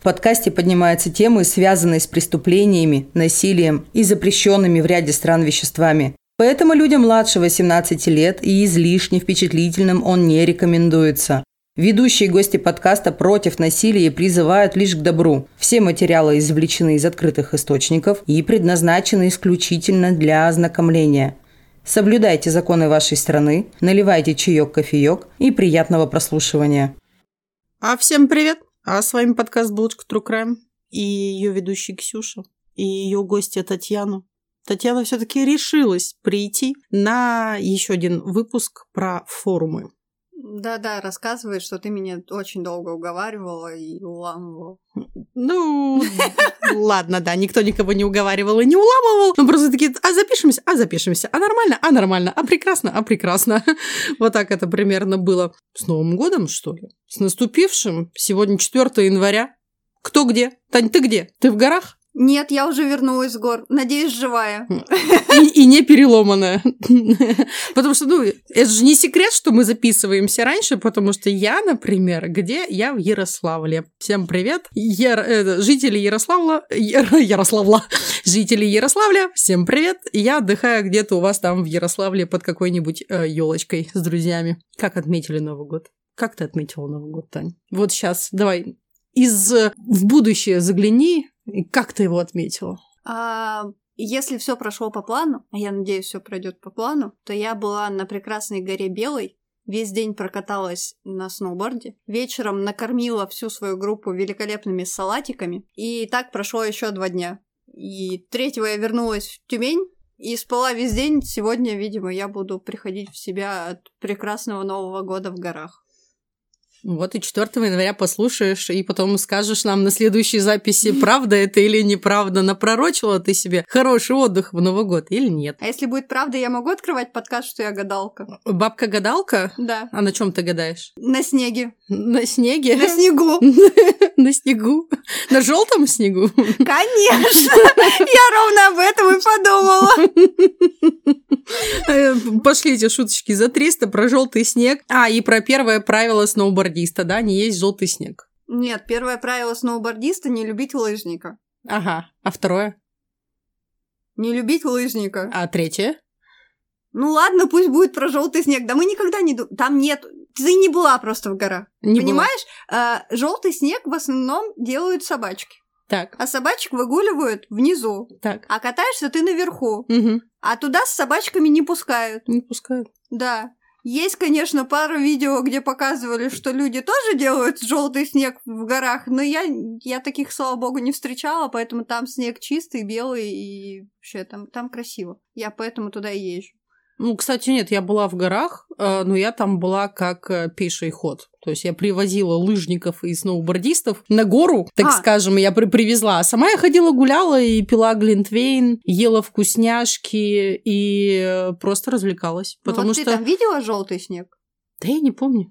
В подкасте поднимаются темы, связанные с преступлениями, насилием и запрещенными в ряде стран веществами. Поэтому людям младше 18 лет и излишне впечатлительным он не рекомендуется. Ведущие гости подкаста против насилия призывают лишь к добру. Все материалы извлечены из открытых источников и предназначены исключительно для ознакомления. Соблюдайте законы вашей страны, наливайте чаек-кофеек и приятного прослушивания. А всем привет! А с вами подкаст «Булочка True Crime» и ее ведущий Ксюша, и ее гостья Татьяна. Татьяна все-таки решилась прийти на еще один выпуск про форумы. Да-да, рассказывает, что ты меня очень долго уговаривала и уламывала. Ну, ладно, да, никто никого не уговаривал и не уламывал. Ну, просто такие, а запишемся, а запишемся, а нормально, а нормально, а прекрасно, а прекрасно. Вот так это примерно было. С Новым годом, что ли? С наступившим. Сегодня 4 января. Кто где? Тань, ты где? Ты в горах? Нет, я уже вернулась с гор. Надеюсь, живая. И, и не переломанная. Потому что, ну, это же не секрет, что мы записываемся раньше, потому что я, например, где? Я в Ярославле. Всем привет. Яр... Это, жители Ярославля... Яр... Ярославля. Жители Ярославля, всем привет. Я отдыхаю где-то у вас там в Ярославле под какой-нибудь э, елочкой с друзьями. Как отметили Новый год? Как ты отметила Новый год, Тань? Вот сейчас, давай, из в будущее загляни, и как ты его отметила? А, если все прошло по плану, а я надеюсь, все пройдет по плану, то я была на прекрасной горе Белой, весь день прокаталась на сноуборде, вечером накормила всю свою группу великолепными салатиками, и так прошло еще два дня. И третьего я вернулась в Тюмень, и спала весь день. Сегодня, видимо, я буду приходить в себя от прекрасного Нового года в горах. Вот и 4 января послушаешь, и потом скажешь нам на следующей записи, правда это или неправда, напророчила ты себе хороший отдых в Новый год или нет. А если будет правда, я могу открывать подкаст, что я гадалка? Бабка-гадалка? Да. А на чем ты гадаешь? На снеге. На снеге? На снегу. На снегу? На желтом снегу? Конечно! Я ровно об этом и подумала. Э, пошли эти шуточки за 300 про желтый снег. А, и про первое правило сноубордиста, да, не есть желтый снег. Нет, первое правило сноубордиста – не любить лыжника. Ага, а второе? Не любить лыжника. А третье? Ну ладно, пусть будет про желтый снег. Да мы никогда не... Там нет... Ты не была просто в горах. Не Понимаешь? А, желтый снег в основном делают собачки. Так. А собачек выгуливают внизу. Так. А катаешься ты наверху. Угу. А туда с собачками не пускают. Не пускают. Да. Есть, конечно, пару видео, где показывали, что люди тоже делают желтый снег в горах, но я, я таких, слава богу, не встречала, поэтому там снег чистый, белый и вообще там, там красиво. Я поэтому туда и езжу. Ну, кстати, нет, я была в горах, э, но я там была как э, пеший ход. То есть я привозила лыжников и сноубордистов на гору, так а. скажем, я при привезла. А сама я ходила, гуляла и пила глинтвейн, ела вкусняшки и э, просто развлекалась. Ну, потому вот что... ты там видела желтый снег? Да я не помню.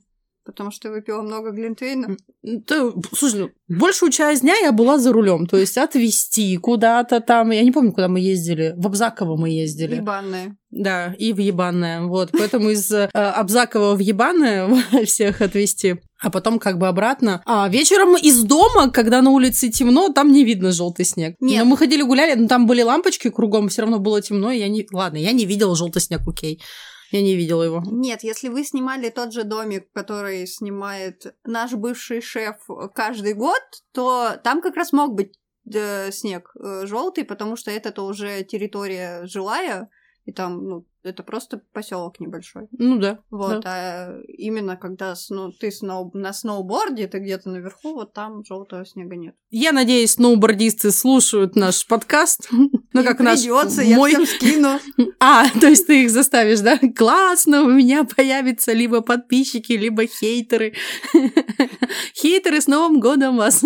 Потому что выпила много глинтвейна. Да, слушай, ну, большую часть дня я была за рулем, то есть отвезти куда-то там. Я не помню, куда мы ездили. В Абзаково мы ездили. Ебанное. Да, и в Ебанное. Вот, поэтому из э, Абзакова в Ебанное всех отвезти. А потом как бы обратно. А вечером из дома, когда на улице темно, там не видно желтый снег. Нет. Но мы ходили гуляли, но там были лампочки кругом, все равно было темно. И я не, ладно, я не видела желтый снег, окей. Я не видела его. Нет, если вы снимали тот же домик, который снимает наш бывший шеф каждый год, то там как раз мог быть э, снег э, желтый, потому что это-то уже территория жилая, и там, ну, это просто поселок небольшой. Ну да. Вот, да. а именно когда ну, ты сноу, на сноуборде, ты где-то наверху, вот там желтого снега нет. Я надеюсь, сноубордисты слушают наш подкаст. Ну, как наш придется, я всем скину. А, то есть ты их заставишь, да? Классно, у меня появятся либо подписчики, либо хейтеры. Хейтеры, с Новым годом вас!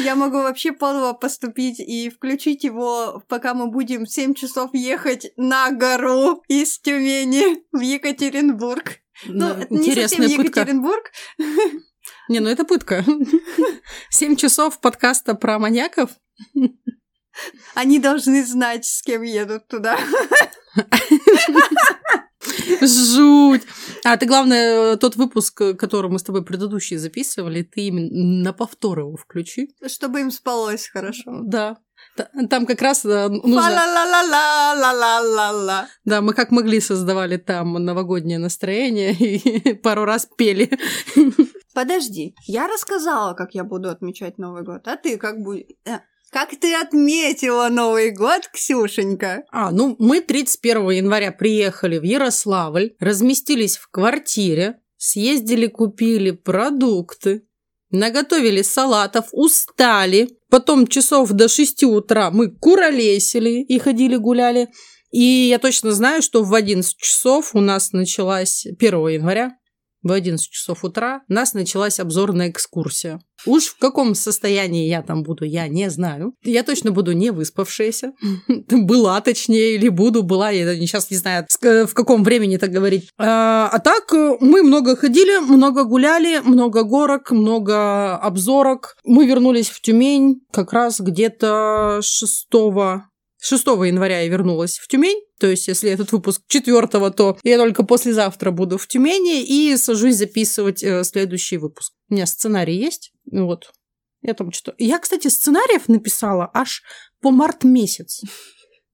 Я могу вообще подло поступить и включить его, пока мы будем 7 часов ехать на гору из Тюмени в Екатеринбург. Ну, Ну, не совсем пытка. Екатеринбург. Не, ну это пытка. Семь часов подкаста про маньяков. Они должны знать, с кем едут туда. Жуть. А ты, главное, тот выпуск, который мы с тобой предыдущий записывали, ты именно на повтор его включи. Чтобы им спалось хорошо. Да. Там как раз э, нужно... Да, мы как могли создавали там новогоднее настроение и пару раз пели. Подожди, я рассказала, как я буду отмечать Новый год, а ты как будешь... Как ты отметила Новый год, Ксюшенька? А, ну мы 31 января приехали в Ярославль, разместились в квартире, съездили, купили продукты, наготовили салатов, устали. Потом часов до 6 утра мы куролесили и ходили гуляли. И я точно знаю, что в 11 часов у нас началась 1 января в 11 часов утра у нас началась обзорная экскурсия. Уж в каком состоянии я там буду, я не знаю. Я точно буду не выспавшаяся. Была, точнее, или буду, была. Я сейчас не знаю, в каком времени так говорить. А, а так, мы много ходили, много гуляли, много горок, много обзорок. Мы вернулись в Тюмень как раз где-то 6 6 января я вернулась в Тюмень. То есть, если этот выпуск 4, то я только послезавтра буду в Тюмени и сажусь записывать э, следующий выпуск. У меня сценарий есть. Вот. Я там что-то... Я, кстати, сценариев написала аж по март месяц.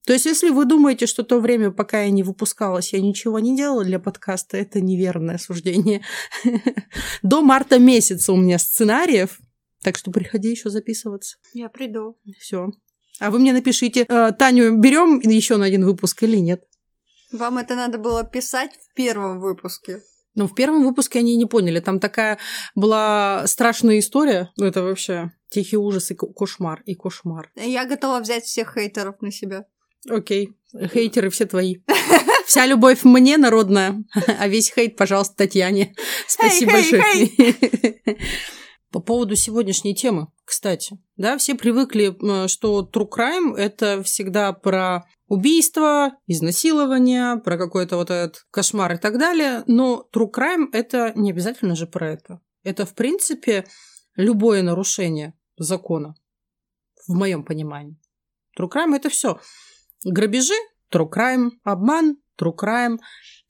То есть, если вы думаете, что то время, пока я не выпускалась, я ничего не делала для подкаста, это неверное суждение. До марта месяца у меня сценариев, так что приходи еще записываться. Я приду. Все. А вы мне напишите, э, Таню берем еще на один выпуск или нет? Вам это надо было писать в первом выпуске. Ну, в первом выпуске они не поняли. Там такая была страшная история. Ну, это вообще тихий ужас и кошмар, и кошмар. Я готова взять всех хейтеров на себя. Окей. Хейтеры все твои. Вся любовь мне народная, а весь хейт, пожалуйста, Татьяне. Спасибо большое. По поводу сегодняшней темы, кстати, да, все привыкли, что true crime – это всегда про убийство, изнасилование, про какой-то вот этот кошмар и так далее, но true crime – это не обязательно же про это. Это, в принципе, любое нарушение закона, в моем понимании. True crime – это все. Грабежи – true crime, обман – true crime,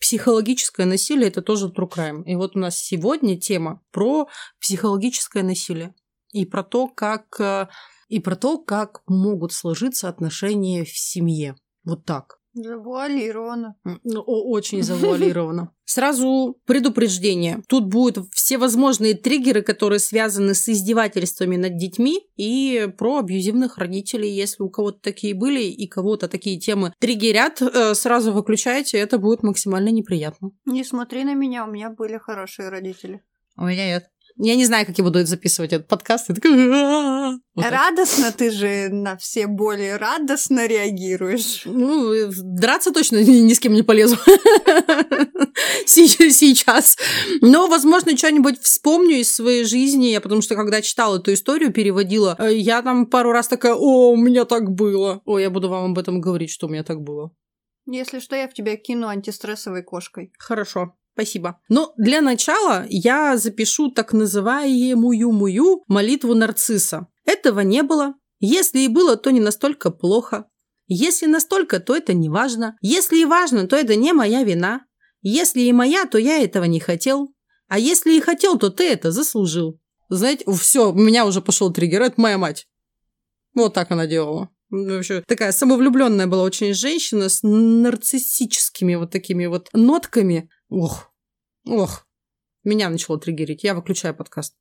психологическое насилие – это тоже true crime. И вот у нас сегодня тема про психологическое насилие и про то, как, э, и про то, как могут сложиться отношения в семье. Вот так. Завуалировано. Ну, очень завуалировано. Сразу предупреждение. Тут будут всевозможные триггеры, которые связаны с издевательствами над детьми и про абьюзивных родителей. Если у кого-то такие были и кого-то такие темы триггерят, э, сразу выключайте, это будет максимально неприятно. Не смотри на меня, у меня были хорошие родители. У меня нет. Я не знаю, как я буду записывать этот подкаст. Я такая... Вот радостно ты же на все боли радостно реагируешь. Ну, драться точно ни, ни с кем не полезу сейчас. Но, возможно, что-нибудь вспомню из своей жизни, я потому что когда читала эту историю, переводила, э, я там пару раз такая, о, у меня так было. О, я буду вам об этом говорить, что у меня так было. Если что, я в тебя кину антистрессовой кошкой. Хорошо. Спасибо. Но для начала я запишу так называемую мою молитву нарцисса. Этого не было. Если и было, то не настолько плохо. Если настолько, то это не важно. Если и важно, то это не моя вина. Если и моя, то я этого не хотел. А если и хотел, то ты это заслужил. Знаете, все, у меня уже пошел триггер, это моя мать. Вот так она делала. Вообще, такая самовлюбленная была очень женщина с нарциссическими вот такими вот нотками. Ох, ох, меня начало триггерить. Я выключаю подкаст.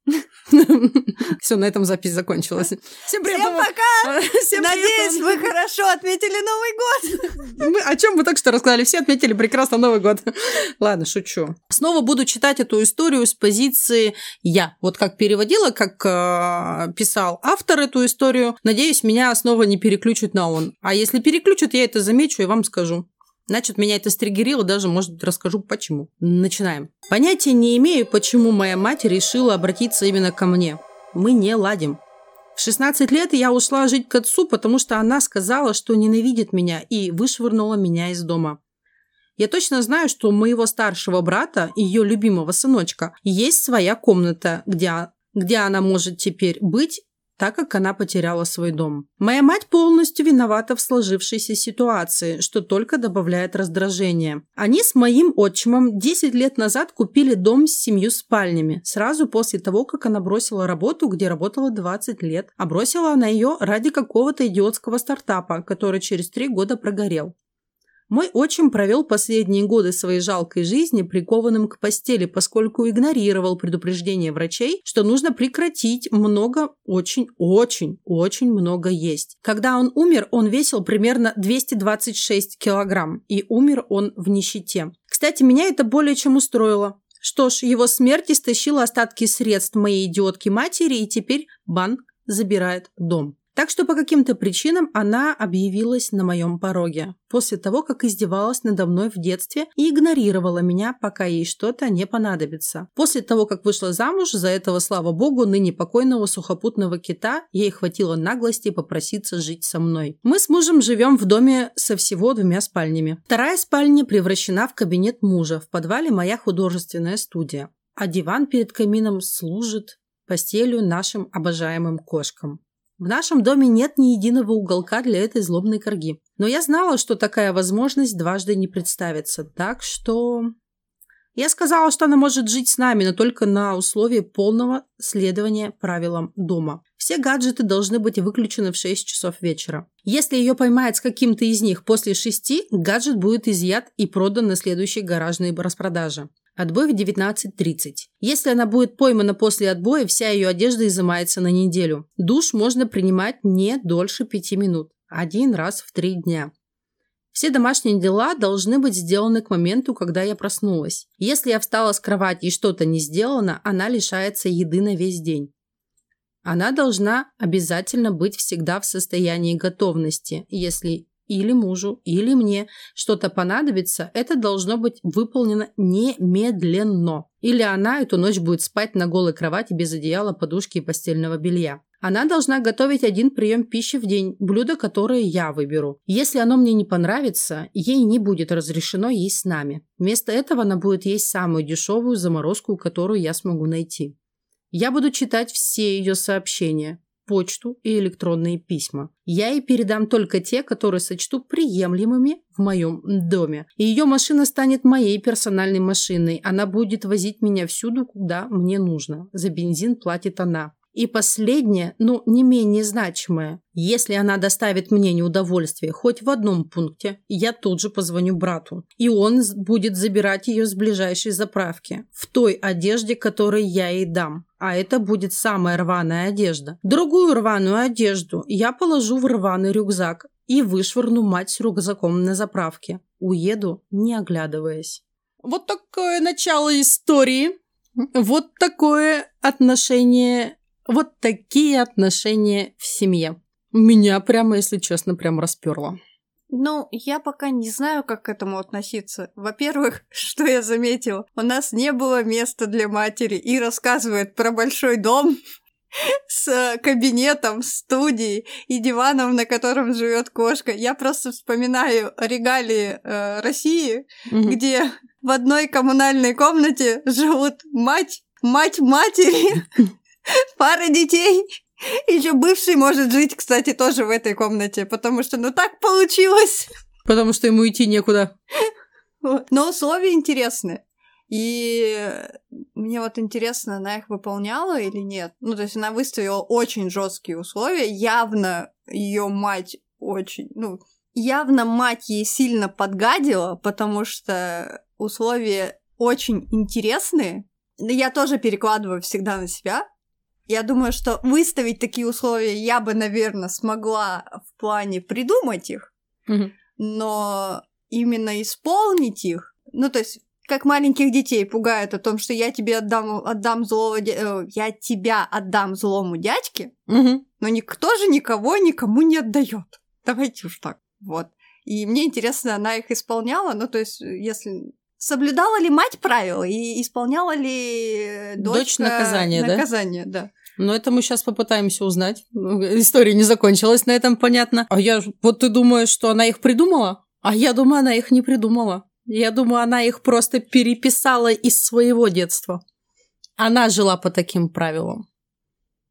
Все, на этом запись закончилась. Всем привет! Всем пока! Всем Надеюсь, вы хорошо отметили Новый год. Мы, о чем мы только что рассказали? Все отметили прекрасно Новый год. Ладно, шучу. Снова буду читать эту историю с позиции «я». Вот как переводила, как э, писал автор эту историю. Надеюсь, меня снова не переключат на он. А если переключат, я это замечу и вам скажу. Значит, меня это стригерило, даже, может, расскажу почему. Начинаем. Понятия не имею, почему моя мать решила обратиться именно ко мне. Мы не ладим. В 16 лет я ушла жить к отцу, потому что она сказала, что ненавидит меня и вышвырнула меня из дома. Я точно знаю, что у моего старшего брата, ее любимого сыночка, есть своя комната, где, где она может теперь быть так как она потеряла свой дом. Моя мать полностью виновата в сложившейся ситуации, что только добавляет раздражения. Они с моим отчимом 10 лет назад купили дом с семью спальнями, сразу после того, как она бросила работу, где работала 20 лет, а бросила она ее ради какого-то идиотского стартапа, который через 3 года прогорел. Мой отчим провел последние годы своей жалкой жизни прикованным к постели, поскольку игнорировал предупреждения врачей, что нужно прекратить много, очень, очень, очень много есть. Когда он умер, он весил примерно 226 килограмм, и умер он в нищете. Кстати, меня это более чем устроило. Что ж, его смерть истощила остатки средств моей идиотки матери, и теперь банк забирает дом. Так что по каким-то причинам она объявилась на моем пороге, после того, как издевалась надо мной в детстве и игнорировала меня, пока ей что-то не понадобится. После того, как вышла замуж, за этого, слава богу, ныне покойного сухопутного кита, ей хватило наглости попроситься жить со мной. Мы с мужем живем в доме со всего двумя спальнями. Вторая спальня превращена в кабинет мужа, в подвале моя художественная студия. А диван перед камином служит постелью нашим обожаемым кошкам. В нашем доме нет ни единого уголка для этой злобной корги. Но я знала, что такая возможность дважды не представится. Так что... Я сказала, что она может жить с нами, но только на условии полного следования правилам дома. Все гаджеты должны быть выключены в 6 часов вечера. Если ее поймают с каким-то из них после 6, гаджет будет изъят и продан на следующей гаражной распродаже. Отбой в 19.30. Если она будет поймана после отбоя, вся ее одежда изымается на неделю. Душ можно принимать не дольше 5 минут. Один раз в 3 дня. Все домашние дела должны быть сделаны к моменту, когда я проснулась. Если я встала с кровати и что-то не сделано, она лишается еды на весь день. Она должна обязательно быть всегда в состоянии готовности. Если или мужу, или мне что-то понадобится, это должно быть выполнено немедленно. Или она эту ночь будет спать на голой кровати без одеяла, подушки и постельного белья. Она должна готовить один прием пищи в день, блюдо, которое я выберу. Если оно мне не понравится, ей не будет разрешено есть с нами. Вместо этого она будет есть самую дешевую заморозку, которую я смогу найти. Я буду читать все ее сообщения, почту и электронные письма. Я ей передам только те, которые сочту приемлемыми в моем доме. И ее машина станет моей персональной машиной. Она будет возить меня всюду, куда мне нужно. За бензин платит она. И последнее, но не менее значимое. Если она доставит мне неудовольствие хоть в одном пункте, я тут же позвоню брату. И он будет забирать ее с ближайшей заправки. В той одежде, которой я ей дам. А это будет самая рваная одежда. Другую рваную одежду я положу в рваный рюкзак и вышвырну мать с рюкзаком на заправке. Уеду, не оглядываясь. Вот такое начало истории. Вот такое отношение вот такие отношения в семье. Меня прямо, если честно, прям расперло. Ну, я пока не знаю, как к этому относиться. Во-первых, что я заметила, у нас не было места для матери и рассказывает про большой дом с кабинетом, студией и диваном, на котором живет кошка. Я просто вспоминаю регалии э, России, mm-hmm. где в одной коммунальной комнате живут мать, мать матери, пара детей. Еще бывший может жить, кстати, тоже в этой комнате, потому что ну так получилось. Потому что ему идти некуда. Но условия интересные. И мне вот интересно, она их выполняла или нет. Ну, то есть она выставила очень жесткие условия. Явно ее мать очень, ну, явно мать ей сильно подгадила, потому что условия очень интересные. Я тоже перекладываю всегда на себя, я думаю, что выставить такие условия я бы, наверное, смогла в плане придумать их, угу. но именно исполнить их, ну, то есть как маленьких детей пугают о том, что я тебе отдам, отдам злого, э, я тебя отдам злому дядьке, угу. но никто же никого никому не отдает. Давайте уж так, вот. И мне интересно, она их исполняла, ну, то есть, если соблюдала ли мать правила и исполняла ли дочка Дочь наказание, наказание да? да. Но это мы сейчас попытаемся узнать. История не закончилась, на этом понятно. А я вот ты думаешь, что она их придумала? А я думаю, она их не придумала. Я думаю, она их просто переписала из своего детства. Она жила по таким правилам.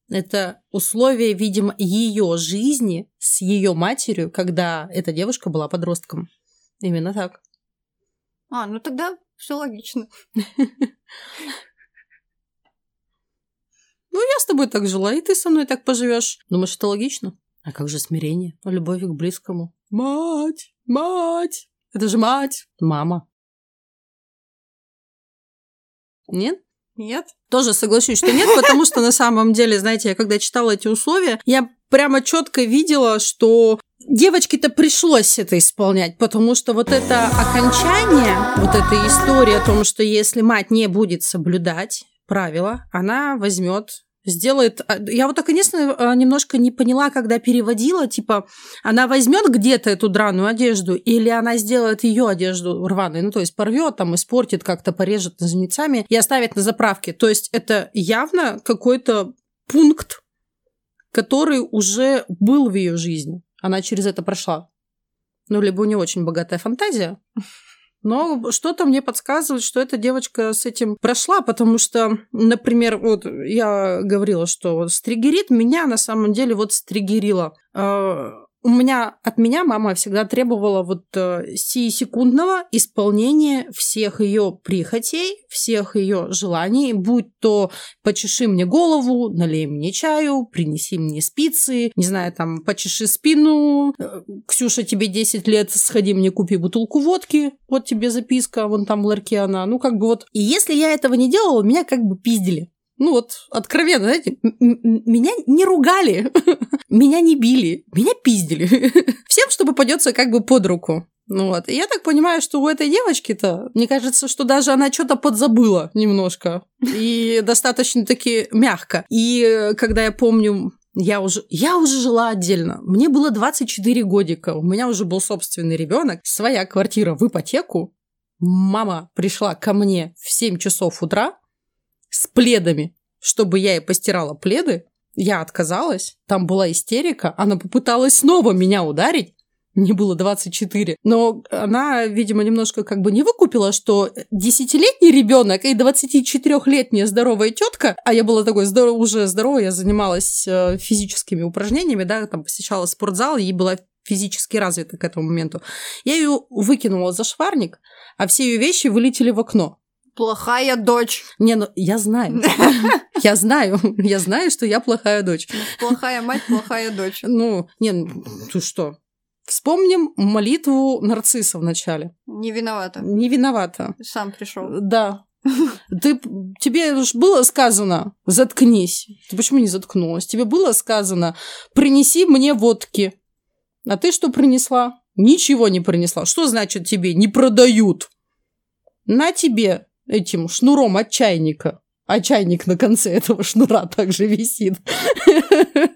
Это условия, видимо, ее жизни с ее матерью, когда эта девушка была подростком. Именно так. А, ну тогда все логично. Ну, я с тобой так жила, и ты со мной так поживешь. Думаешь, это логично? А как же смирение? Любовь к близкому. Мать! Мать! Это же мать! Мама. Нет? Нет? Тоже соглашусь, что нет, потому что на самом деле, знаете, я когда читала эти условия, я прямо четко видела, что девочке-то пришлось это исполнять, потому что вот это окончание, вот эта история о том, что если мать не будет соблюдать правила, она возьмет сделает... А, я вот конечно, а, немножко не поняла, когда переводила, типа, она возьмет где-то эту драную одежду, или она сделает ее одежду рваной, ну, то есть порвет, там, испортит, как-то порежет ножницами и оставит на заправке. То есть это явно какой-то пункт, который уже был в ее жизни. Она через это прошла. Ну, либо у нее очень богатая фантазия, но что-то мне подсказывает, что эта девочка с этим прошла, потому что, например, вот я говорила, что стригерит меня на самом деле вот стригерила а, у меня от меня мама всегда требовала вот э, секундного исполнения всех ее прихотей, всех ее желаний, будь то почеши мне голову, налей мне чаю, принеси мне спицы, не знаю, там, почеши спину, э, Ксюша, тебе 10 лет, сходи мне купи бутылку водки, вот тебе записка, вон там в ларьке она, ну как бы вот. И если я этого не делала, меня как бы пиздили ну вот, откровенно, знаете, меня не ругали, меня не били, меня пиздили. Всем, что попадется как бы под руку. Ну вот. И я так понимаю, что у этой девочки-то, мне кажется, что даже она что-то подзабыла немножко. И достаточно-таки мягко. И когда я помню я уже, я уже жила отдельно. Мне было 24 годика. У меня уже был собственный ребенок, своя квартира в ипотеку. Мама пришла ко мне в 7 часов утра, с пледами, чтобы я ей постирала пледы. Я отказалась, там была истерика, она попыталась снова меня ударить, мне было 24. Но она, видимо, немножко как бы не выкупила, что десятилетний ребенок и 24-летняя здоровая тетка, а я была такой здоров, уже здоровая, я занималась э, физическими упражнениями, да, там посещала спортзал, и была физически развита к этому моменту. Я ее выкинула за шварник, а все ее вещи вылетели в окно. Плохая дочь. Не, ну я знаю. Я знаю. Я знаю, что я плохая дочь. Плохая мать, плохая дочь. Ну, не, ну ты что? Вспомним молитву нарцисса в начале. Не виновата. Не виновата. Сам пришел. Да. Ты, тебе уж было сказано, заткнись. Ты почему не заткнулась? Тебе было сказано, принеси мне водки. А ты что принесла? Ничего не принесла. Что значит тебе не продают? На тебе этим шнуром от чайника. А чайник на конце этого шнура также висит.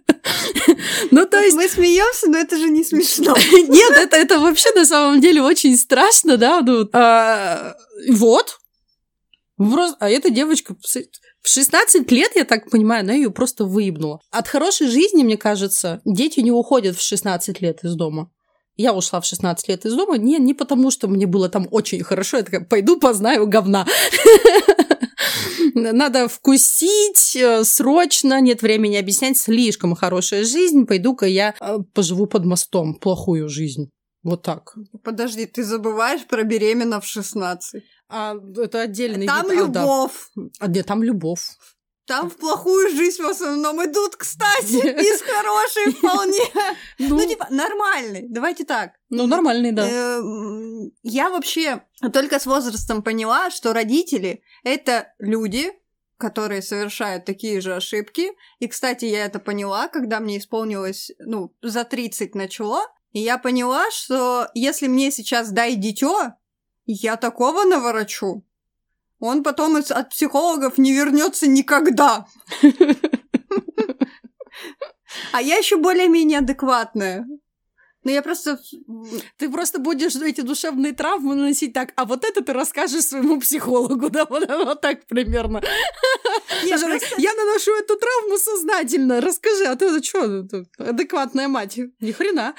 Ну, то есть... Мы смеемся, но это же не смешно. Нет, это, это вообще на самом деле очень страшно, да? Ну, а, вот. А эта девочка в 16 лет, я так понимаю, она ее просто выебнула. От хорошей жизни, мне кажется, дети не уходят в 16 лет из дома. Я ушла в 16 лет из дома не, не потому, что мне было там очень хорошо. Я такая, пойду познаю говна. Надо вкусить э, срочно, нет времени объяснять, слишком хорошая жизнь, пойду-ка я э, поживу под мостом, плохую жизнь. Вот так. Подожди, ты забываешь про беременна в 16. А, это отдельный Там вид. любовь. А, да. а, нет, там любовь. Там в плохую жизнь в основном идут, кстати, из хорошей вполне. Ну, ну, типа, нормальный. Давайте так. Ну, нормальный, да. Эм, я вообще только с возрастом поняла, что родители — это люди, которые совершают такие же ошибки. И, кстати, я это поняла, когда мне исполнилось, ну, за 30 начало. И я поняла, что если мне сейчас дай дитё, я такого наворочу, он потом от психологов не вернется никогда. А я еще более-менее адекватная. Ну, я просто... Ты просто будешь эти душевные травмы наносить так, а вот это ты расскажешь своему психологу, да, вот, вот так примерно. Нет, просто... Я наношу эту травму сознательно, расскажи, а ты что, адекватная мать? Ни хрена.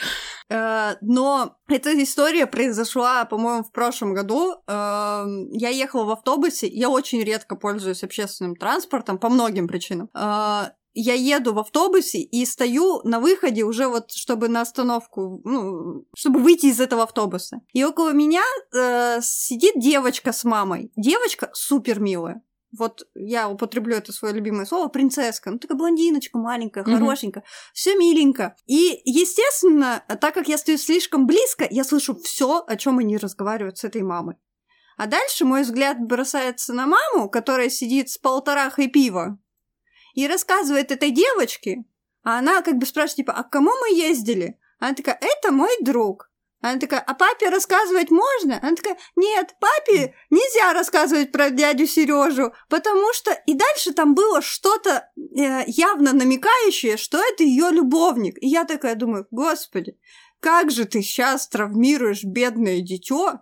Э, но эта история произошла, по-моему, в прошлом году. Эм, я ехала в автобусе, я очень редко пользуюсь общественным транспортом по многим причинам. Я еду в автобусе и стою на выходе уже вот, чтобы на остановку, ну, чтобы выйти из этого автобуса. И около меня э, сидит девочка с мамой. Девочка супер милая. Вот я употреблю это свое любимое слово, принцесска. Ну, такая блондиночка маленькая, Мгм. хорошенькая. все миленько. И, естественно, так как я стою слишком близко, я слышу все, о чем они разговаривают с этой мамой. А дальше мой взгляд бросается на маму, которая сидит с полторахой пива и рассказывает этой девочке, а она как бы спрашивает, типа, а к кому мы ездили? Она такая, это мой друг. Она такая, а папе рассказывать можно? Она такая, нет, папе нельзя рассказывать про дядю Сережу, потому что... И дальше там было что-то э, явно намекающее, что это ее любовник. И я такая думаю, господи, как же ты сейчас травмируешь бедное дитё,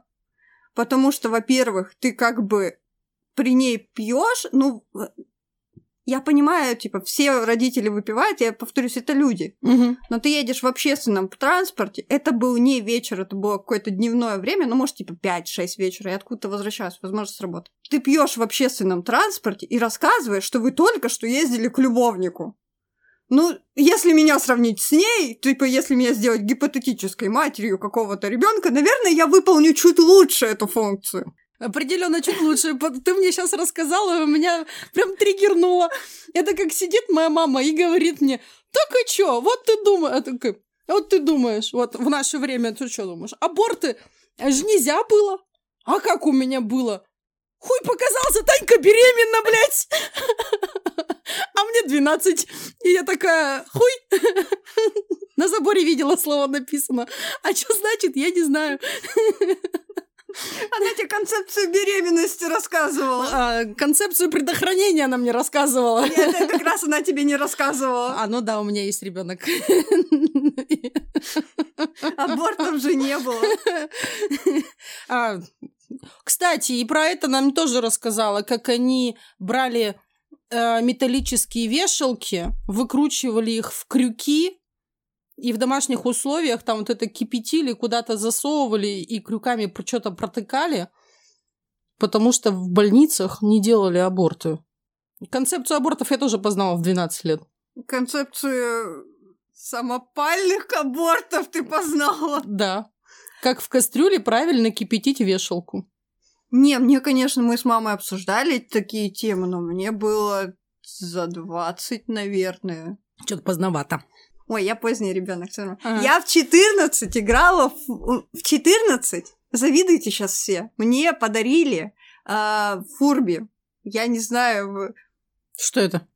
потому что, во-первых, ты как бы при ней пьешь, ну, я понимаю, типа, все родители выпивают, я повторюсь, это люди. Мгм. Но ты едешь в общественном транспорте, это был не вечер, это было какое-то дневное время, ну, может, типа 5-6 вечера, я откуда-то возвращаюсь, возможно, с работы. Ты пьешь в общественном транспорте и рассказываешь, что вы только что ездили к любовнику. Ну, если меня сравнить с ней, типа, если меня сделать гипотетической матерью какого-то ребенка, наверное, я выполню чуть лучше эту функцию. Определенно чуть лучше. Ты мне сейчас рассказала, и меня прям триггернуло. Это как сидит моя мама и говорит мне, так и чё, вот ты думаешь, вот ты думаешь, вот в наше время ты что думаешь, аборты ж нельзя было, а как у меня было? Хуй показался, Танька беременна, блядь! А мне 12. И я такая, хуй! На заборе видела слово написано. А что значит, я не знаю. Она тебе концепцию беременности рассказывала. А, концепцию предохранения она мне рассказывала. Нет, это как раз она тебе не рассказывала. А, ну да, у меня есть ребенок. Абортов же не было. А, Кстати, и про это нам тоже рассказала, как они брали э, металлические вешалки, выкручивали их в крюки, и в домашних условиях там вот это кипятили, куда-то засовывали и крюками что-то протыкали, потому что в больницах не делали аборты. Концепцию абортов я тоже познала в 12 лет. Концепцию самопальных абортов ты познала. Да. Как в кастрюле правильно кипятить вешалку. Не, мне, конечно, мы с мамой обсуждали такие темы, но мне было за 20, наверное. Что-то поздновато. Ой, я поздний ребенок. Ага. Я в 14 играла в, в 14. Завидуйте сейчас все. Мне подарили а, Фурби. Я не знаю, Что это?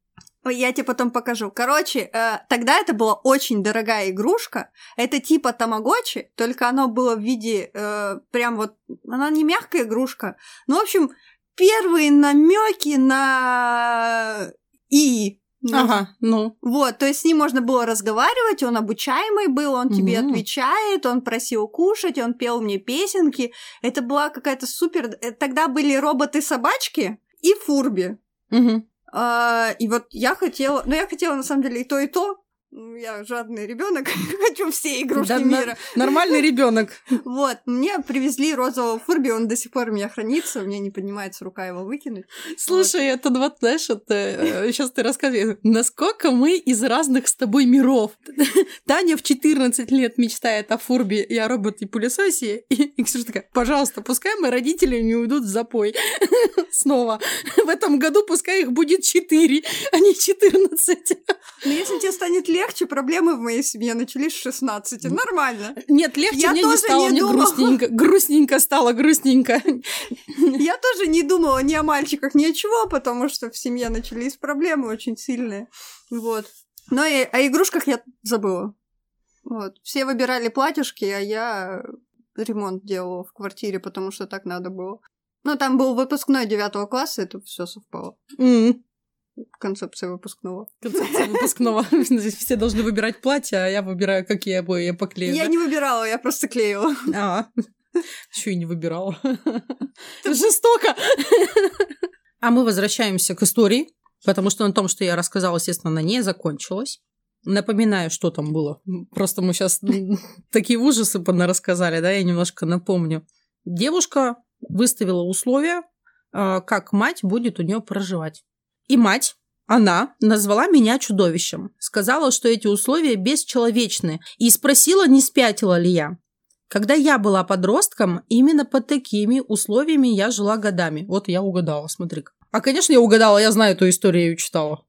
Я тебе потом покажу. Короче, э, тогда это была очень дорогая игрушка. Это типа тамагочи, только оно было в виде э, прям вот... Она не мягкая игрушка. Ну, в общем, первые намеки на и. Ага, ну. Вот, то есть с ним можно было разговаривать, он обучаемый был, он тебе Мгм. отвечает, он просил кушать, он пел мне песенки. Это была какая-то супер... э, Тогда были роботы-собачки и Фурби. Мгм. А, и вот я хотела, ну я хотела на самом деле и то, и то. Ну, Я жадный ребенок, хочу все игрушки Да, мира. Нормальный ребенок. Вот, мне привезли розового фурби, он до сих пор у меня хранится, у меня не поднимается рука его выкинуть. Слушай, это вот, знаешь, это сейчас ты рассказываешь, насколько мы из разных с тобой миров. Таня в 14 лет мечтает о Фурби и о роботе-пылесосе, и, и Ксюша такая, пожалуйста, пускай мои родители не уйдут в запой снова. В этом году пускай их будет 4, а не 14. Но если тебе станет легче, проблемы в моей семье начались с 16. Нормально. Нет, легче Я мне не тоже стало, не мне думала. грустненько. Грустненько стало, грустненько. Я тоже не думала ни о мальчиках, ни о чего, потому что в семье начались проблемы очень сильные. Вот. Но и о игрушках я забыла. Вот. Все выбирали платьишки, а я ремонт делала в квартире, потому что так надо было. Ну, там был выпускной девятого класса, это все совпало. М. Концепция выпускного. Концепция выпускного. Здесь все должны выбирать платье, а я выбираю, какие обои я поклею. Я не выбирала, я просто клеила. А, еще и не выбирала. Жестоко. А мы возвращаемся к истории, потому что на том, что я рассказала, естественно, она не закончилась. Напоминаю, что там было. Просто мы сейчас такие ужасы рассказали, да, я немножко напомню. Девушка выставила условия, а, как мать будет у нее проживать. И мать Она назвала меня чудовищем, сказала, что эти условия бесчеловечны, и спросила, не спятила ли я. Когда я была подростком, именно под такими условиями я жила годами. Вот я угадала, смотри. -ка. А, конечно, я угадала, я знаю эту историю, я ее читала.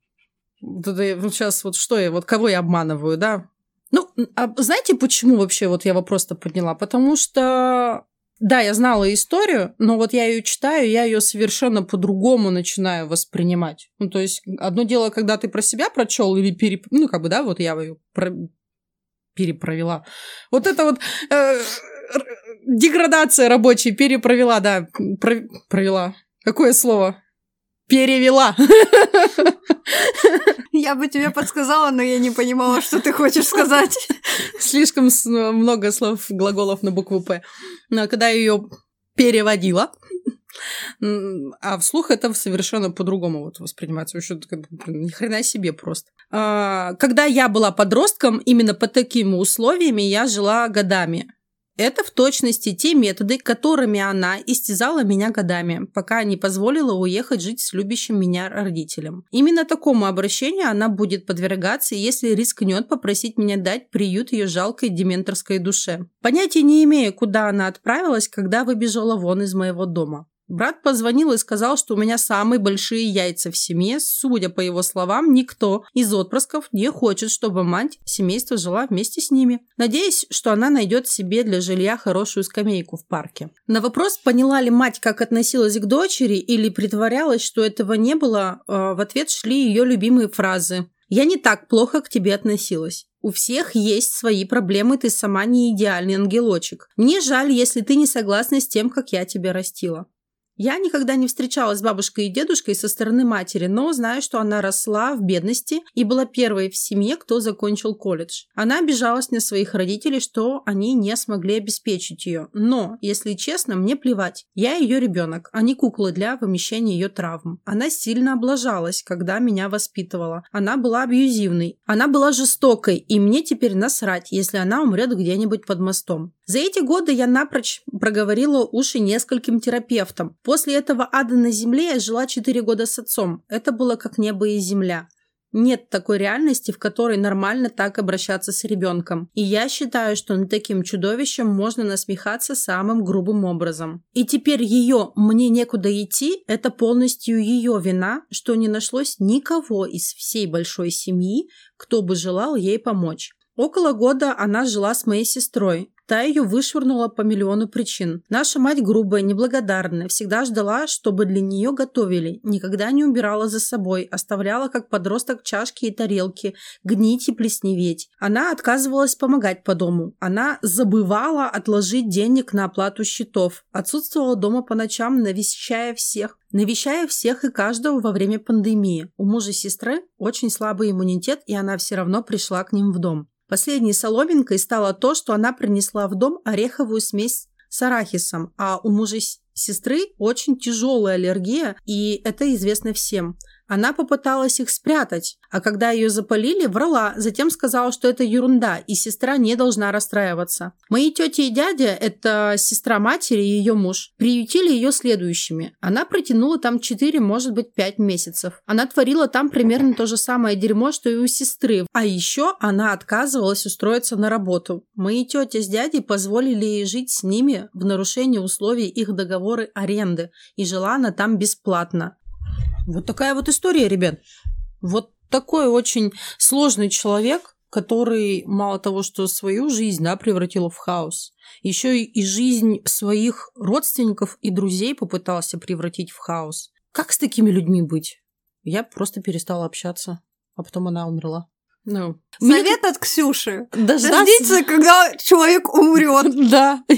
Вот, сейчас вот что я, вот кого я обманываю, да? Ну, а знаете, почему вообще вот я вопрос-то подняла? Потому что да, я знала историю, но вот я ее читаю, я ее совершенно по-другому начинаю воспринимать. Ну, то есть, одно дело, когда ты про себя прочел или переп... Ну, как бы, да, вот я ее про... перепровела. Вот это вот э, деградация рабочая, перепровела, да, про... провела. Какое слово? Перевела. Я бы тебе подсказала, но я не понимала, что ты хочешь сказать. Слишком много слов, глаголов на букву «П». Но когда я ее переводила, а вслух это совершенно по-другому вот воспринимается. Еще ни хрена себе просто. А, когда я была подростком, именно по таким условиями я жила годами. Это в точности те методы, которыми она истязала меня годами, пока не позволила уехать жить с любящим меня родителем. Именно такому обращению она будет подвергаться, если рискнет попросить меня дать приют ее жалкой дементорской душе. Понятия не имея, куда она отправилась, когда выбежала вон из моего дома. Брат позвонил и сказал, что у меня самые большие яйца в семье. Судя по его словам, никто из отпрысков не хочет, чтобы мать семейства жила вместе с ними. Надеюсь, что она найдет себе для жилья хорошую скамейку в парке. На вопрос, поняла ли мать, как относилась к дочери или притворялась, что этого не было, э, в ответ шли ее любимые фразы. «Я не так плохо к тебе относилась. У всех есть свои проблемы, ты сама не идеальный ангелочек. Мне жаль, если ты не согласна с тем, как я тебя растила. Я никогда не встречалась с бабушкой и дедушкой со стороны матери, но знаю, что она росла в бедности и была первой в семье, кто закончил колледж. Она обижалась на своих родителей, что они не смогли обеспечить ее. Но, если честно, мне плевать. Я ее ребенок, а не кукла для вымещения ее травм. Она сильно облажалась, когда меня воспитывала. Она была абьюзивной. Она была жестокой, и мне теперь насрать, если она умрет где-нибудь под мостом. За эти годы я напрочь проговорила уши нескольким терапевтам. После этого ада на земле я жила 4 года с отцом. Это было как небо и земля. Нет такой реальности, в которой нормально так обращаться с ребенком. И я считаю, что над таким чудовищем можно насмехаться самым грубым образом. И теперь ее «мне некуда идти» – это полностью ее вина, что не нашлось никого из всей большой семьи, кто бы желал ей помочь. Около года она жила с моей сестрой. Та ее вышвырнула по миллиону причин. Наша мать грубая, неблагодарная, всегда ждала, чтобы для нее готовили, никогда не убирала за собой, оставляла как подросток чашки и тарелки, гнить и плесневеть. Она отказывалась помогать по дому. Она забывала отложить денег на оплату счетов. Отсутствовала дома по ночам, навещая всех, навещая всех и каждого во время пандемии. У мужа сестры очень слабый иммунитет, и она все равно пришла к ним в дом. Последней соломинкой стало то, что она принесла в дом ореховую смесь с арахисом, а у мужа сестры очень тяжелая аллергия, и это известно всем. Она попыталась их спрятать, а когда ее запалили, врала, затем сказала, что это ерунда, и сестра не должна расстраиваться. Мои тети и дядя, это сестра матери и ее муж, приютили ее следующими. Она протянула там 4, может быть, 5 месяцев. Она творила там примерно то же самое дерьмо, что и у сестры. А еще она отказывалась устроиться на работу. Мои тети с дядей позволили ей жить с ними в нарушении условий их договора аренды, и жила она там бесплатно. Вот такая вот история, ребят. Вот такой очень сложный человек, который мало того, что свою жизнь да, превратил в хаос, еще и жизнь своих родственников и друзей попытался превратить в хаос. Как с такими людьми быть? Я просто перестала общаться, а потом она умерла. Ну. Совет Мне... от Ксюши. Дождаться... Когда человек умрет. Да.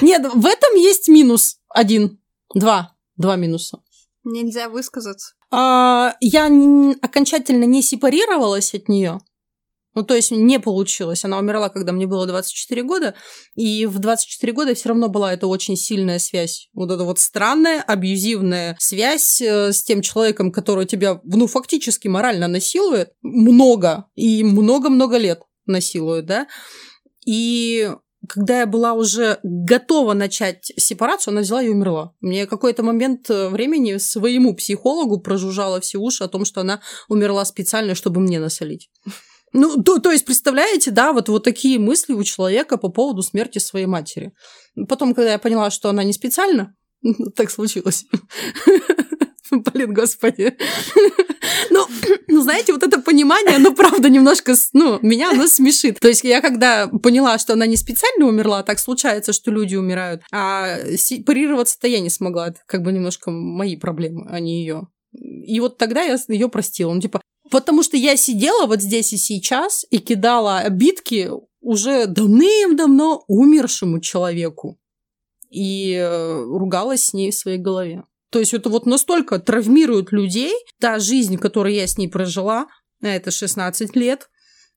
Нет, в этом есть минус один, два. Два минуса. Нельзя высказаться. А, я окончательно не сепарировалась от нее. Ну, то есть не получилось. Она умерла, когда мне было 24 года, и в 24 года все равно была эта очень сильная связь. Вот эта вот странная, абьюзивная связь э, с тем человеком, который тебя, ну, фактически морально насилует много, и много-много лет насилует, да. И когда я была уже готова начать сепарацию, она взяла и умерла. Мне какой-то момент э, времени своему психологу прожужжала все уши о том, что она умерла специально, чтобы мне насолить. Ну, то, то есть, представляете, да, вот, вот такие мысли у человека по поводу смерти своей матери. Потом, когда я поняла, что она не специально, так случилось. Блин, господи. Ну, ну, знаете, вот это понимание, ну, правда, немножко, ну, меня оно смешит. То есть я когда поняла, что она не специально умерла, так случается, что люди умирают, а парироваться-то я не смогла. Это как бы немножко мои проблемы, а не ее. И вот тогда я ее простила. Ну, типа, потому что я сидела вот здесь и сейчас и кидала обидки уже давным-давно умершему человеку и э, ругалась с ней в своей голове. То есть это вот настолько травмирует людей, та жизнь, которую я с ней прожила, это 16 лет,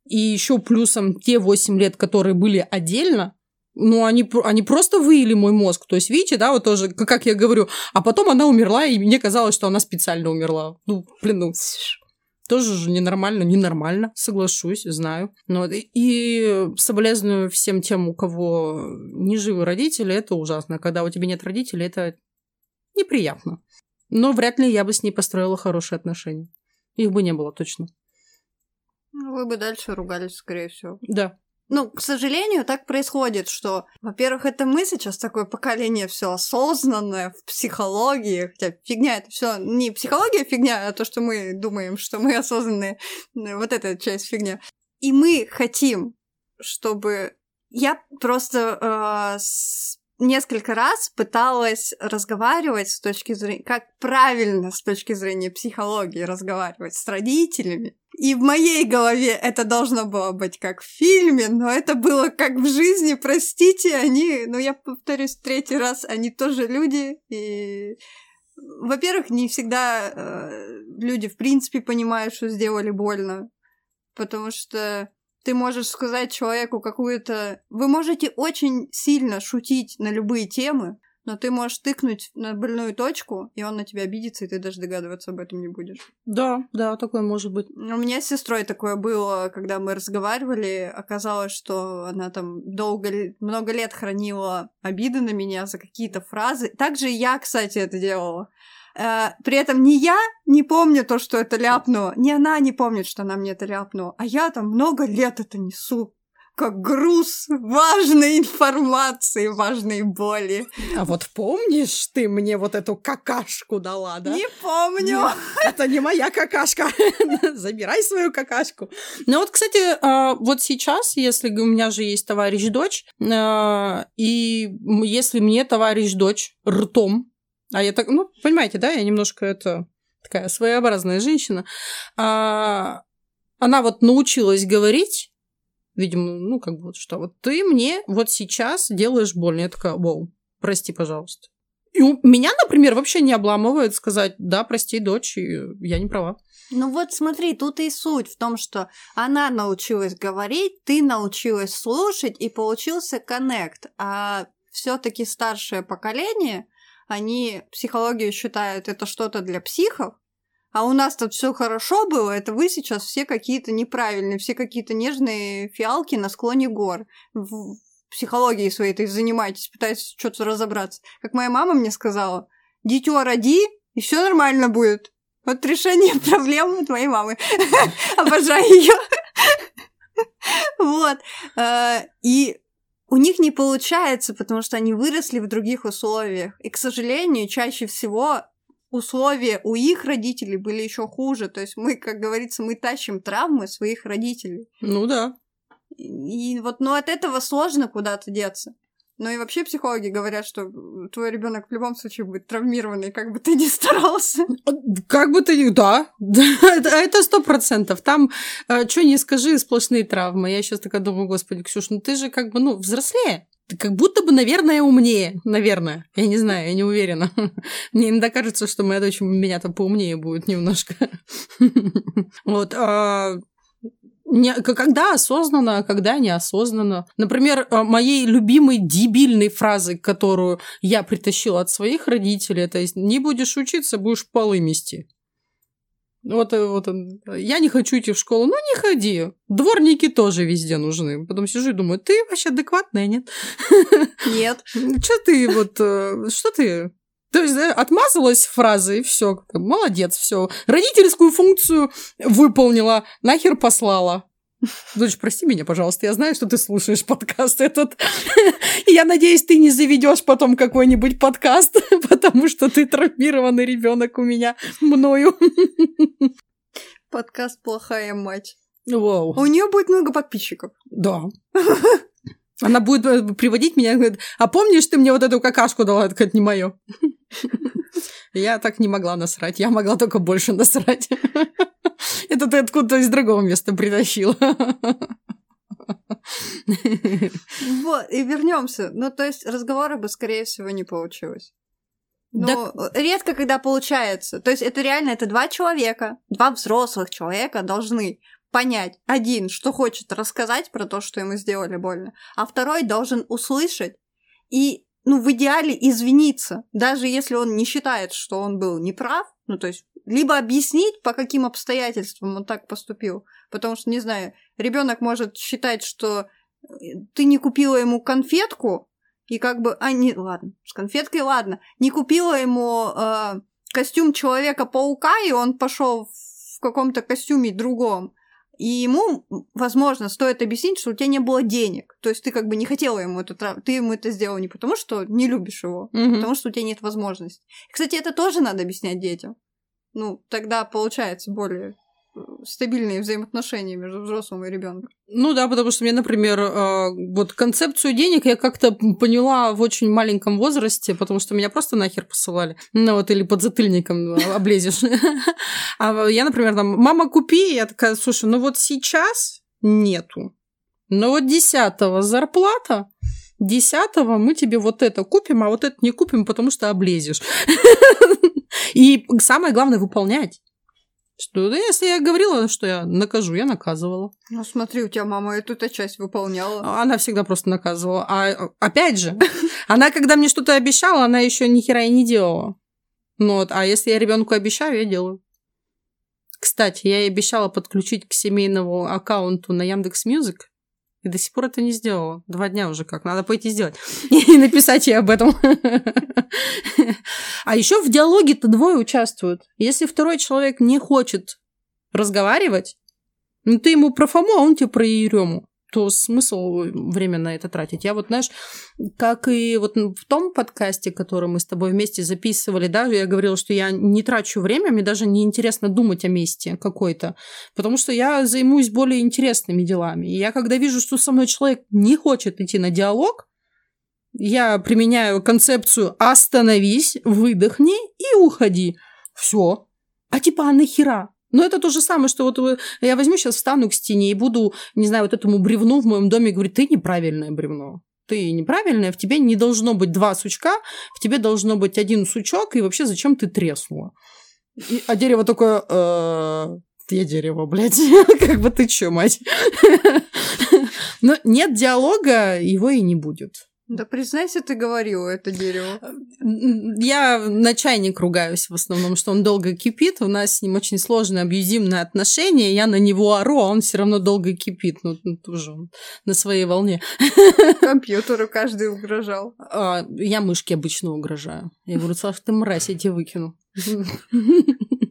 и еще плюсом те 8 лет, которые были отдельно, ну, они, они просто выили мой мозг. То есть, видите, да, вот тоже, как я говорю, а потом она умерла, и мне казалось, что она специально умерла. Ну, блин, ну, тоже же ненормально, ненормально, соглашусь, знаю. Но и соболезную всем тем, у кого не живы родители, это ужасно. Когда у тебя нет родителей, это неприятно. Но вряд ли я бы с ней построила хорошие отношения. Их бы не было точно. Ну, вы бы дальше ругались, скорее всего. Да. Ну, к сожалению, так происходит, что, во-первых, это мы сейчас такое поколение все осознанное в психологии, хотя фигня это все не психология фигня, а то, что мы думаем, что мы осознанные, вот эта часть фигня. И мы хотим, чтобы я просто э, с несколько раз пыталась разговаривать с точки зрения, как правильно с точки зрения психологии разговаривать с родителями. И в моей голове это должно было быть как в фильме, но это было как в жизни, простите, они, ну я повторюсь третий раз, они тоже люди, и во-первых, не всегда э, люди в принципе понимают, что сделали больно, потому что ты можешь сказать человеку какую-то... Вы можете очень сильно шутить на любые темы, но ты можешь тыкнуть на больную точку, и он на тебя обидится, и ты даже догадываться об этом не будешь. Да, да, такое может быть. У меня с сестрой такое было, когда мы разговаривали, оказалось, что она там долго, много лет хранила обиды на меня за какие-то фразы. Также я, кстати, это делала. Э, при этом не я не помню то, что это ляпнуло, не она не помнит, что она мне это ляпнула, а я там много лет это несу как груз важной информации, важной боли. А вот помнишь, ты мне вот эту какашку дала, да? Не помню. Нет, это не моя какашка. Забирай свою какашку. Ну вот, кстати, а, вот сейчас, если у меня же есть товарищ-дочь, а, и если мне товарищ-дочь ртом а я так, ну, понимаете, да, я немножко это такая своеобразная женщина. А, она вот научилась говорить, видимо, ну, как бы вот что, вот ты мне вот сейчас делаешь больно. Я такая, вау, прости, пожалуйста. И у меня, например, вообще не обламывает сказать, да, прости, дочь, я не права. Ну вот смотри, тут и суть в том, что она научилась говорить, ты научилась слушать, и получился коннект. А все-таки старшее поколение, они психологию считают это что-то для психов, а у нас тут все хорошо было, это вы сейчас все какие-то неправильные, все какие-то нежные фиалки на склоне гор. В психологии своей этой занимаетесь, пытаетесь что-то разобраться. Как моя мама мне сказала, дитё роди, и все нормально будет. Вот решение проблем твоей мамы. Обожаю ее. Вот. Э, и у них не получается, потому что они выросли в других условиях. И, к сожалению, чаще всего условия у их родителей были еще хуже. То есть мы, как говорится, мы тащим травмы своих родителей. Ну да. И вот, но от этого сложно куда-то деться. Ну и вообще психологи говорят, что твой ребенок в любом случае будет травмированный, как бы ты ни старался. Как бы ты ни... Да, это сто процентов. Там, э, что не скажи, сплошные травмы. Я сейчас такая думаю, господи, Ксюш, ну ты же как бы, ну, взрослее. Ты как будто бы, наверное, умнее. Наверное. Я не знаю, я не уверена. Мне иногда кажется, что моя дочь меня-то поумнее будет немножко. Вот. Не, когда осознанно, а когда неосознанно. Например, э, моей любимой дебильной фразой, которую я притащила от своих родителей, это «не будешь учиться, будешь полы мести». Вот, э, вот он. Я не хочу идти в школу. Ну, не ходи. Дворники тоже везде нужны. Потом сижу и думаю, ты вообще адекватная, нет? Нет. Что ты вот... э, Что ты... То есть да, отмазалась фразой, и все, молодец, все. Родительскую функцию выполнила, нахер послала. Дочь, прости меня, пожалуйста, я знаю, что ты слушаешь подкаст этот. Я надеюсь, ты не заведешь потом какой-нибудь подкаст, потому что ты травмированный ребенок у меня мною. Подкаст «Плохая мать». Вау. У нее будет много подписчиков. Да. Она будет э, приводить меня, говорит, а помнишь, ты мне вот эту какашку дала? Это не мое. Я так не могла насрать, я могла только больше насрать. Это ты откуда-то из другого места притащила. Вот, и вернемся. Ну, то есть разговора бы, скорее всего, не получилось. Ну, редко когда получается. То есть это реально, это два человека, два взрослых человека должны понять, один, что хочет рассказать про то, что ему сделали больно, а второй должен услышать и, ну, в идеале извиниться, даже если он не считает, что он был неправ, ну, то есть либо объяснить, по каким обстоятельствам он так поступил. Потому что, не знаю, ребенок может считать, что э, ты не купила ему конфетку, и как бы, а, не, ладно, с конфеткой ладно, не купила ему э, костюм Человека-паука, и он пошел в каком-то костюме другом. И ему, возможно, стоит объяснить, что у тебя не было денег. То есть ты как бы не хотела ему это, ты ему это сделал не потому, что не любишь его, а Мгм. потому что у тебя нет возможности. Кстати, это тоже надо объяснять детям. Ну, тогда получается более стабильные взаимоотношения между взрослым и ребенком. Ну да, потому что мне, например, э, вот концепцию денег я как-то поняла в очень маленьком возрасте, потому что меня просто нахер посылали. Ну вот, или под затыльником облезешь. А я, например, там, мама, купи, я такая, слушай, ну вот сейчас нету. Но вот десятого зарплата, десятого мы тебе вот это купим, а вот это не купим, потому что облезешь. И самое главное выполнять. Что, да, если я говорила, что я накажу, я наказывала. Ну, смотри, у тебя мама эту-то часть выполняла. Она всегда просто наказывала. А опять же, она, когда мне что-то обещала, она еще ни хера и не делала. Ну вот, а если я ребенку обещаю, я делаю. Кстати, я ей обещала подключить к семейному аккаунту на Яндекс Music. И до сих пор это не сделала. Два дня уже как. Надо пойти сделать. И написать ей об этом. А еще в диалоге-то двое участвуют. Если второй человек не хочет разговаривать, ну ты ему про Фому, а он тебе про Ерему то смысл время на это тратить? Я вот, знаешь, как и вот в том подкасте, который мы с тобой вместе записывали, да, я говорила, что я не трачу время, мне даже не интересно думать о месте какой-то, потому что я займусь более интересными делами. И я когда вижу, что со мной человек не хочет идти на диалог, я применяю концепцию «остановись, выдохни и уходи». Все. А типа, а нахера? Но это то же самое, что вот вы- я возьму сейчас, встану к стене и буду, не знаю, вот этому бревну в моем доме говорить, ты неправильное бревно. Ты неправильное, в тебе не должно быть два сучка, в тебе должно быть один сучок, и вообще зачем ты треснула? И- а дерево такое, «Э, я дерево, блядь, как бы ты чё, мать? Но нет диалога, его и не будет. Да признайся, ты говорила это дерево. Я на чайник ругаюсь в основном, что он долго кипит. У нас с ним очень сложные абьюзивные отношения. Я на него ору, а он все равно долго кипит. Ну, ну, тоже он на своей волне. Компьютеру каждый угрожал. А, я мышке обычно угрожаю. Я говорю, Саш, ты мразь, я тебя выкину.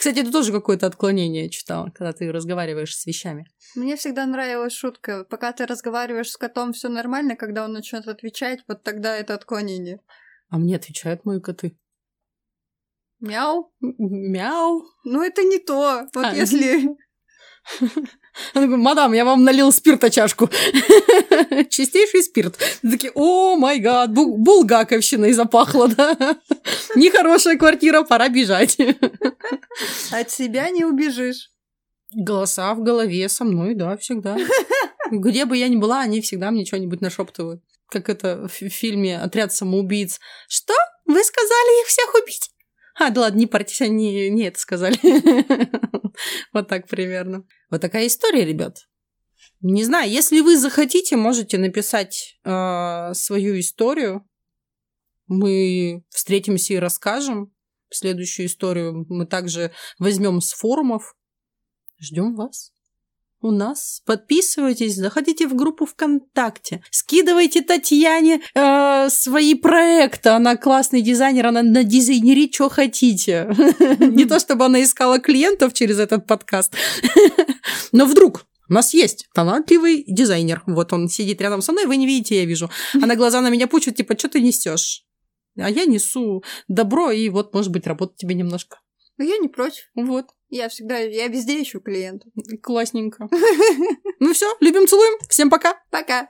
Кстати, это тоже какое-то отклонение читала, когда ты разговариваешь с вещами. Мне всегда нравилась шутка. Пока ты разговариваешь с котом, все нормально, когда он начнет отвечать, вот тогда это отклонение. А мне отвечают мои коты. Мяу. Мяу. Ну, это не то. Вот А. если... Он такой, мадам, я вам налил спирта чашку. Чистейший спирт. Они такие, о май гад, бу- булгаковщиной запахло, да? Нехорошая квартира, пора бежать. От себя не убежишь. Голоса в голове со мной, да, всегда. Где бы я ни была, они всегда мне что-нибудь нашептывают. Как это в фильме «Отряд самоубийц». Что? Вы сказали их всех убить? А, да ладно, не парьтесь, они не это сказали. Вот так примерно. Вот такая история, ребят. Не знаю, если вы захотите, можете написать э, свою историю. Мы встретимся и расскажем. Следующую историю мы также возьмем с форумов. Ждем вас у нас. Подписывайтесь, заходите в группу ВКонтакте, скидывайте Татьяне э, свои проекты. Она классный дизайнер, она на дизайнере что хотите. Не то, чтобы она искала клиентов через этот подкаст, но вдруг у нас есть талантливый дизайнер. Вот он сидит рядом со мной, вы не видите, я вижу. Она глаза на меня пучат, типа, что ты несешь? А я несу добро, и вот, может быть, работать тебе немножко. Я не против. Вот. Я всегда, я везде ищу клиентов. Классненько. Ну все, любим, целуем. Всем пока. Пока.